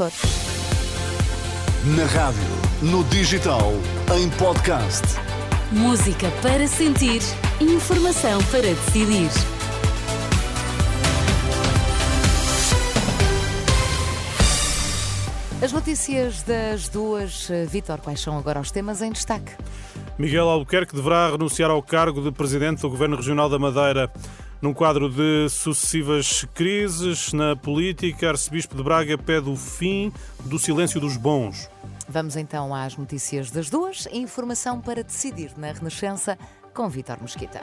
Açores. Na rádio, no digital, em podcast. Música para sentir, informação para decidir. As notícias das duas, Vitor, quais são agora os temas em destaque? Miguel Albuquerque deverá renunciar ao cargo de presidente do Governo Regional da Madeira. Num quadro de sucessivas crises na política, Arcebispo de Braga pede o fim do silêncio dos bons. Vamos então às notícias das duas. Informação para decidir na Renascença com Vítor Mosquita.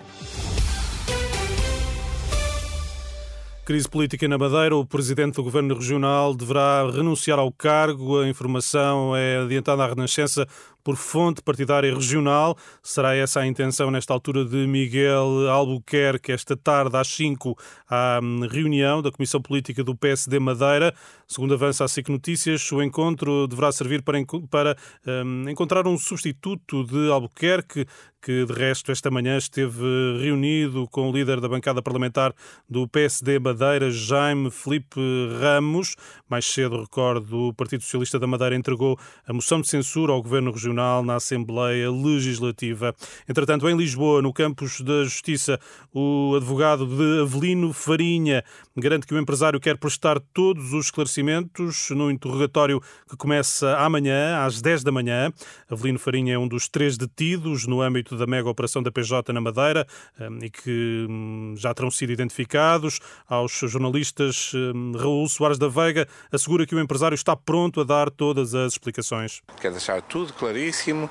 Crise política na Madeira. O presidente do Governo Regional deverá renunciar ao cargo. A informação é adiantada à Renascença por fonte partidária regional. Será essa a intenção nesta altura de Miguel Albuquerque, esta tarde às 5, à hum, reunião da Comissão Política do PSD Madeira. Segundo avança a SIC Notícias, o encontro deverá servir para, para um, encontrar um substituto de Albuquerque, que de resto esta manhã esteve reunido com o líder da bancada parlamentar do PSD Madeira, Jaime Felipe Ramos. Mais cedo, recordo, o Partido Socialista da Madeira entregou a moção de censura ao Governo Regional na Assembleia Legislativa. Entretanto, em Lisboa, no campus da Justiça, o advogado de Avelino Farinha garante que o empresário quer prestar todos os esclarecimentos no interrogatório que começa amanhã, às 10 da manhã. Avelino Farinha é um dos três detidos no âmbito da mega operação da PJ na Madeira hum, e que hum, já terão sido identificados. Aos jornalistas, hum, Raul Soares da Veiga assegura que o empresário está pronto a dar todas as explicações. Quer deixar tudo claríssimo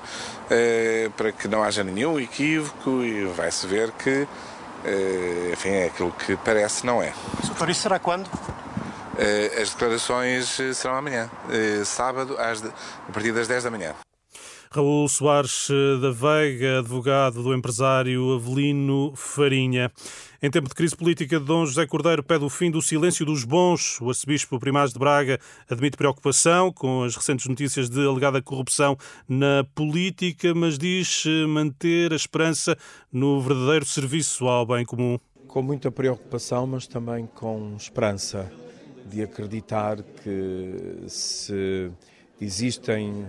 eh, para que não haja nenhum equívoco e vai-se ver que Uh, enfim, é aquilo que parece, não é. Doutor, isso será quando? Uh, as declarações eh, serão amanhã, sábado, a partir das 10 da manhã. Raul Soares da Veiga, advogado do empresário Avelino Farinha. Em tempo de crise política, Dom José Cordeiro pede o fim do silêncio dos bons. O arcebispo Primaz de Braga admite preocupação com as recentes notícias de alegada corrupção na política, mas diz manter a esperança no verdadeiro serviço ao bem comum. Com muita preocupação, mas também com esperança de acreditar que se existem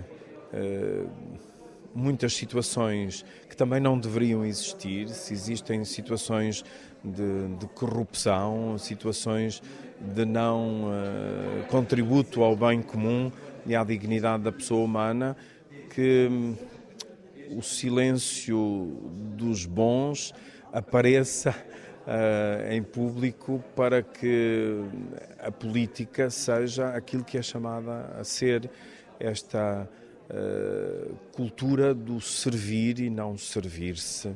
muitas situações que também não deveriam existir, se existem situações de, de corrupção, situações de não uh, contributo ao bem comum e à dignidade da pessoa humana, que um, o silêncio dos bons apareça uh, em público para que a política seja aquilo que é chamada a ser esta uh, cultura do servir e não servir-se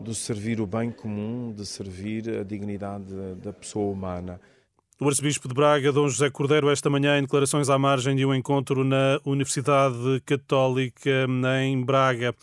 de servir o bem comum, de servir a dignidade da pessoa humana. O arcebispo de Braga, Dom José Cordeiro, esta manhã em declarações à margem de um encontro na Universidade Católica em Braga.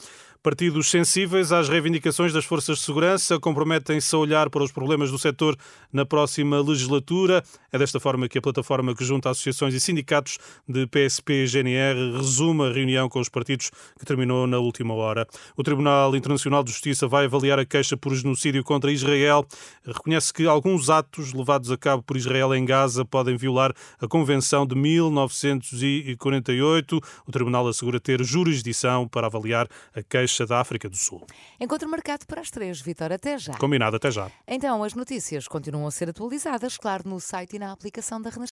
Partidos sensíveis às reivindicações das forças de segurança comprometem-se a olhar para os problemas do setor na próxima legislatura. É desta forma que a plataforma que junta associações e sindicatos de PSP e GNR resume a reunião com os partidos que terminou na última hora. O Tribunal Internacional de Justiça vai avaliar a queixa por genocídio contra Israel. Reconhece que alguns atos levados a cabo por Israel em Gaza podem violar a Convenção de 1948. O Tribunal assegura ter jurisdição para avaliar a queixa Queixa da África do Sul. Encontro marcado para as três, Vitor, até já. Combinado, até já. Então, as notícias continuam a ser atualizadas, claro, no site e na aplicação da Renascença.